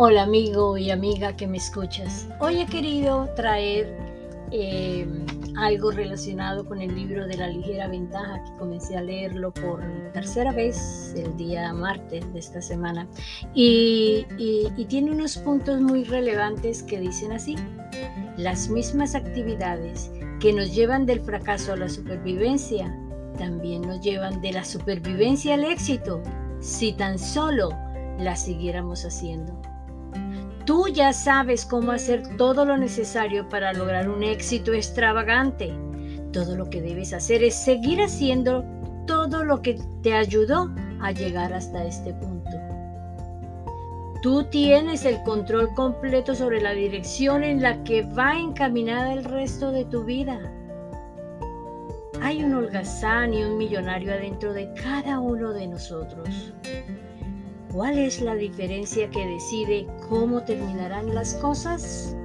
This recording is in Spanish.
Hola amigo y amiga que me escuchas. Hoy he querido traer eh, algo relacionado con el libro de la ligera ventaja que comencé a leerlo por tercera vez el día martes de esta semana y, y tiene unos puntos muy relevantes que dicen así. Las mismas actividades que nos llevan del fracaso a la supervivencia también nos llevan de la supervivencia al éxito si tan solo la siguiéramos haciendo. Tú ya sabes cómo hacer todo lo necesario para lograr un éxito extravagante. Todo lo que debes hacer es seguir haciendo todo lo que te ayudó a llegar hasta este punto. Tú tienes el control completo sobre la dirección en la que va encaminada el resto de tu vida. Hay un holgazán y un millonario adentro de cada uno de nosotros. ¿Cuál es la diferencia que decide cómo terminarán las cosas?